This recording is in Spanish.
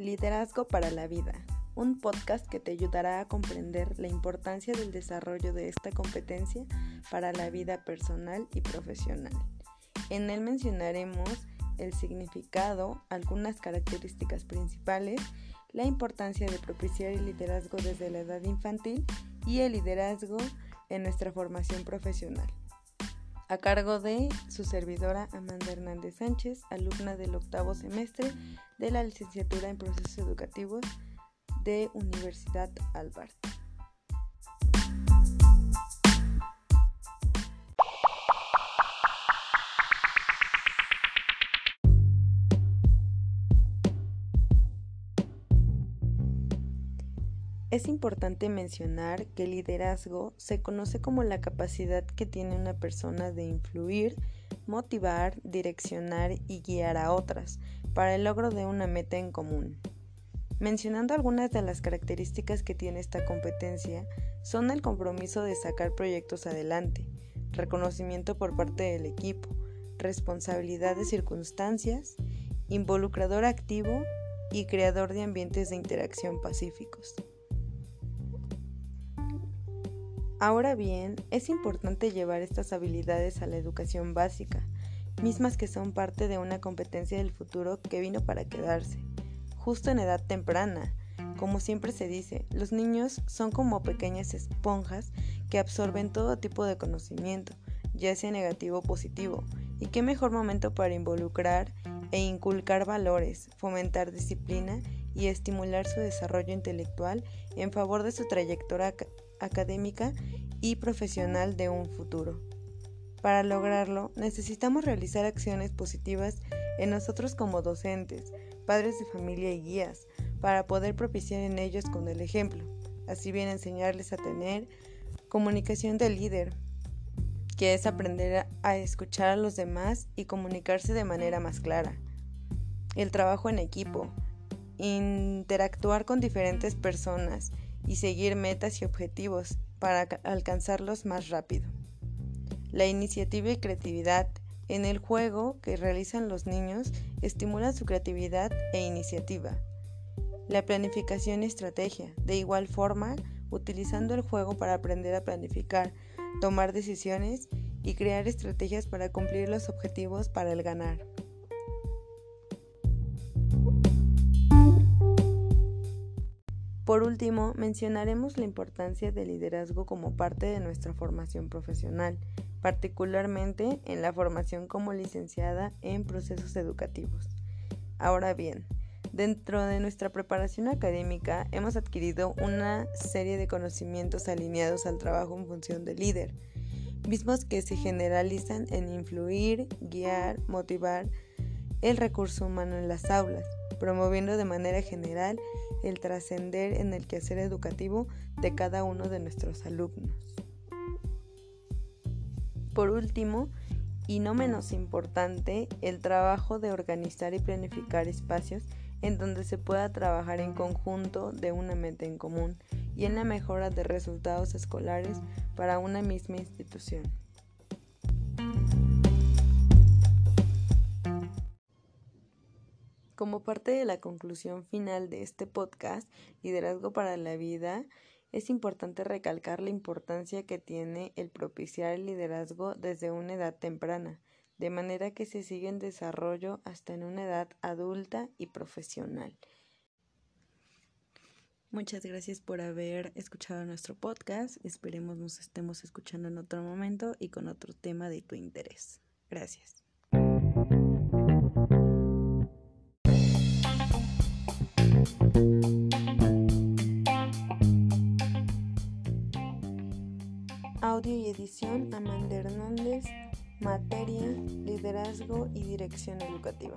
Liderazgo para la Vida, un podcast que te ayudará a comprender la importancia del desarrollo de esta competencia para la vida personal y profesional. En él mencionaremos el significado, algunas características principales, la importancia de propiciar el liderazgo desde la edad infantil y el liderazgo en nuestra formación profesional a cargo de su servidora Amanda Hernández Sánchez, alumna del octavo semestre de la licenciatura en procesos educativos de Universidad Albert. Es importante mencionar que el liderazgo se conoce como la capacidad que tiene una persona de influir, motivar, direccionar y guiar a otras para el logro de una meta en común. Mencionando algunas de las características que tiene esta competencia, son el compromiso de sacar proyectos adelante, reconocimiento por parte del equipo, responsabilidad de circunstancias, involucrador activo y creador de ambientes de interacción pacíficos. Ahora bien, es importante llevar estas habilidades a la educación básica, mismas que son parte de una competencia del futuro que vino para quedarse, justo en edad temprana. Como siempre se dice, los niños son como pequeñas esponjas que absorben todo tipo de conocimiento, ya sea negativo o positivo, y qué mejor momento para involucrar e inculcar valores, fomentar disciplina y estimular su desarrollo intelectual en favor de su trayectoria académica y profesional de un futuro. Para lograrlo, necesitamos realizar acciones positivas en nosotros como docentes, padres de familia y guías, para poder propiciar en ellos con el ejemplo, así bien enseñarles a tener comunicación de líder, que es aprender a escuchar a los demás y comunicarse de manera más clara. El trabajo en equipo, interactuar con diferentes personas y seguir metas y objetivos para alcanzarlos más rápido. La iniciativa y creatividad en el juego que realizan los niños estimulan su creatividad e iniciativa. La planificación y estrategia, de igual forma, utilizando el juego para aprender a planificar, tomar decisiones y crear estrategias para cumplir los objetivos para el ganar. Por último, mencionaremos la importancia del liderazgo como parte de nuestra formación profesional, particularmente en la formación como licenciada en procesos educativos. Ahora bien, dentro de nuestra preparación académica hemos adquirido una serie de conocimientos alineados al trabajo en función del líder, mismos que se generalizan en influir, guiar, motivar el recurso humano en las aulas, promoviendo de manera general el trascender en el quehacer educativo de cada uno de nuestros alumnos. Por último, y no menos importante, el trabajo de organizar y planificar espacios en donde se pueda trabajar en conjunto de una meta en común y en la mejora de resultados escolares para una misma institución. Como parte de la conclusión final de este podcast, Liderazgo para la Vida, es importante recalcar la importancia que tiene el propiciar el liderazgo desde una edad temprana, de manera que se sigue en desarrollo hasta en una edad adulta y profesional. Muchas gracias por haber escuchado nuestro podcast. Esperemos nos estemos escuchando en otro momento y con otro tema de tu interés. Gracias. Audio y edición Amanda Hernández. Materia, liderazgo y dirección educativa.